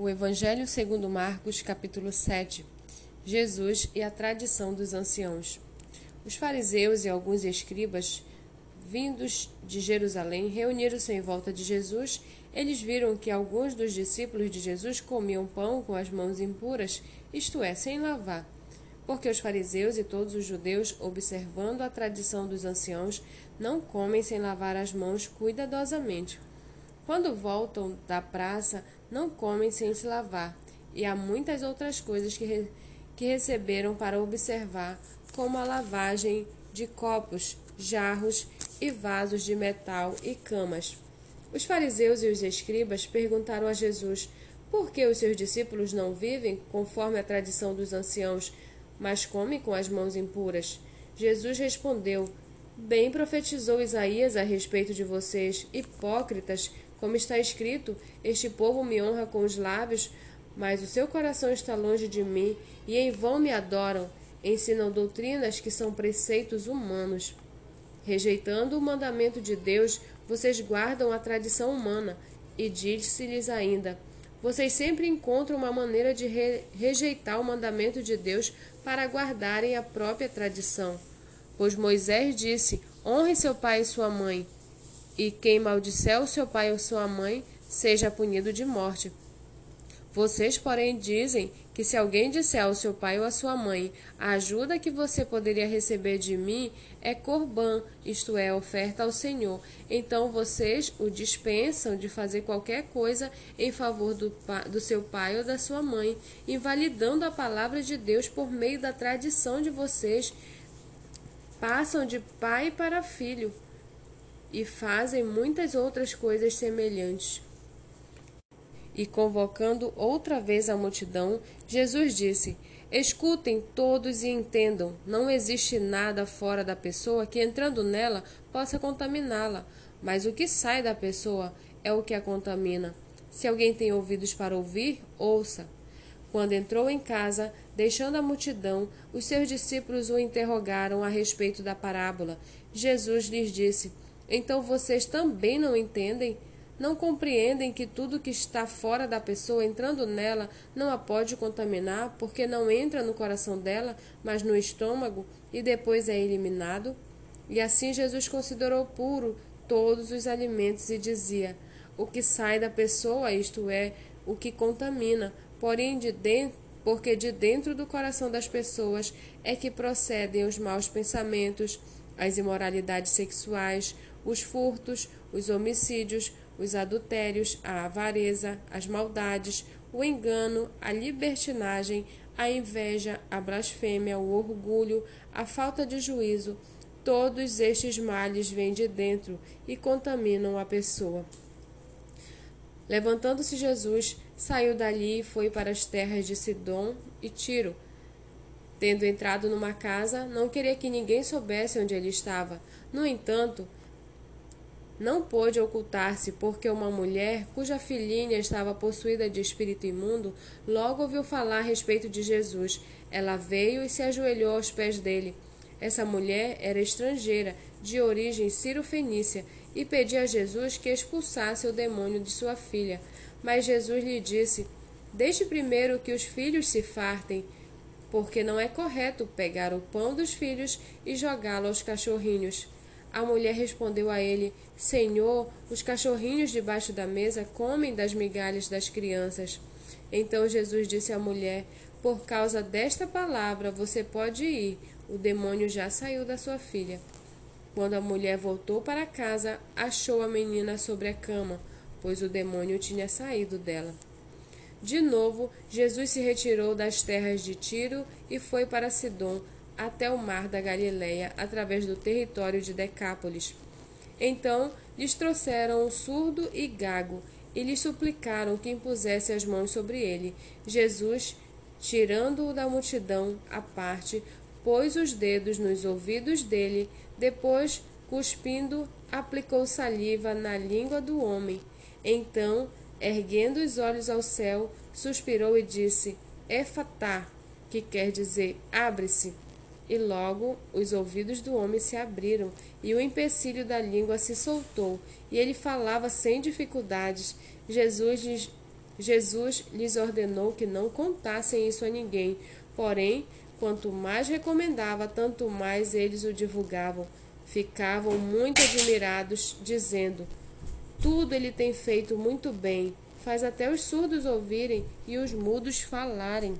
O Evangelho segundo Marcos, capítulo 7. Jesus e a tradição dos anciãos. Os fariseus e alguns escribas, vindos de Jerusalém, reuniram-se em volta de Jesus. Eles viram que alguns dos discípulos de Jesus comiam pão com as mãos impuras, isto é, sem lavar. Porque os fariseus e todos os judeus, observando a tradição dos anciãos, não comem sem lavar as mãos cuidadosamente. Quando voltam da praça, não comem sem se lavar, e há muitas outras coisas que, re que receberam para observar, como a lavagem de copos, jarros e vasos de metal e camas. Os fariseus e os escribas perguntaram a Jesus por que os seus discípulos não vivem conforme a tradição dos anciãos, mas comem com as mãos impuras. Jesus respondeu: Bem profetizou Isaías a respeito de vocês, hipócritas, como está escrito: Este povo me honra com os lábios, mas o seu coração está longe de mim, e em vão me adoram. Ensinam doutrinas que são preceitos humanos. Rejeitando o mandamento de Deus, vocês guardam a tradição humana. E disse-lhes ainda: Vocês sempre encontram uma maneira de re rejeitar o mandamento de Deus para guardarem a própria tradição. Pois Moisés disse: Honre seu pai e sua mãe e quem maldisser o seu pai ou sua mãe seja punido de morte. Vocês, porém, dizem que se alguém disser ao seu pai ou à sua mãe, a ajuda que você poderia receber de mim é corbã, isto é, oferta ao Senhor. Então vocês o dispensam de fazer qualquer coisa em favor do, do seu pai ou da sua mãe, invalidando a palavra de Deus por meio da tradição de vocês. Passam de pai para filho e fazem muitas outras coisas semelhantes. E convocando outra vez a multidão, Jesus disse: Escutem todos e entendam: não existe nada fora da pessoa que, entrando nela, possa contaminá-la, mas o que sai da pessoa é o que a contamina. Se alguém tem ouvidos para ouvir, ouça. Quando entrou em casa, deixando a multidão, os seus discípulos o interrogaram a respeito da parábola. Jesus lhes disse: então vocês também não entendem? Não compreendem que tudo que está fora da pessoa, entrando nela, não a pode contaminar, porque não entra no coração dela, mas no estômago, e depois é eliminado? E assim Jesus considerou puro todos os alimentos e dizia: O que sai da pessoa, isto é, o que contamina, porém de dentro, porque de dentro do coração das pessoas é que procedem os maus pensamentos, as imoralidades sexuais, os furtos, os homicídios, os adultérios, a avareza, as maldades, o engano, a libertinagem, a inveja, a blasfêmia, o orgulho, a falta de juízo. Todos estes males vêm de dentro e contaminam a pessoa. Levantando-se Jesus, saiu dali e foi para as terras de Sidom e Tiro. Tendo entrado numa casa, não queria que ninguém soubesse onde ele estava. No entanto, não pôde ocultar-se, porque uma mulher, cuja filhinha estava possuída de espírito imundo, logo ouviu falar a respeito de Jesus. Ela veio e se ajoelhou aos pés dele. Essa mulher era estrangeira, de origem ciro-fenícia, e pedia a Jesus que expulsasse o demônio de sua filha. Mas Jesus lhe disse: Deixe primeiro que os filhos se fartem, porque não é correto pegar o pão dos filhos e jogá-lo aos cachorrinhos. A mulher respondeu a ele: Senhor, os cachorrinhos debaixo da mesa comem das migalhas das crianças. Então Jesus disse à mulher: Por causa desta palavra você pode ir, o demônio já saiu da sua filha. Quando a mulher voltou para casa, achou a menina sobre a cama, pois o demônio tinha saído dela. De novo, Jesus se retirou das terras de Tiro e foi para Sidom até o mar da Galileia, através do território de Decápolis. Então lhes trouxeram o surdo e gago, e lhes suplicaram que impusesse as mãos sobre ele. Jesus, tirando-o da multidão à parte, pôs os dedos nos ouvidos dele, depois, cuspindo, aplicou saliva na língua do homem. Então, erguendo os olhos ao céu, suspirou e disse: Efatá, que quer dizer abre-se. E logo os ouvidos do homem se abriram, e o empecilho da língua se soltou, e ele falava sem dificuldades. Jesus lhes, Jesus lhes ordenou que não contassem isso a ninguém, porém, quanto mais recomendava, tanto mais eles o divulgavam. Ficavam muito admirados, dizendo: Tudo ele tem feito muito bem, faz até os surdos ouvirem e os mudos falarem.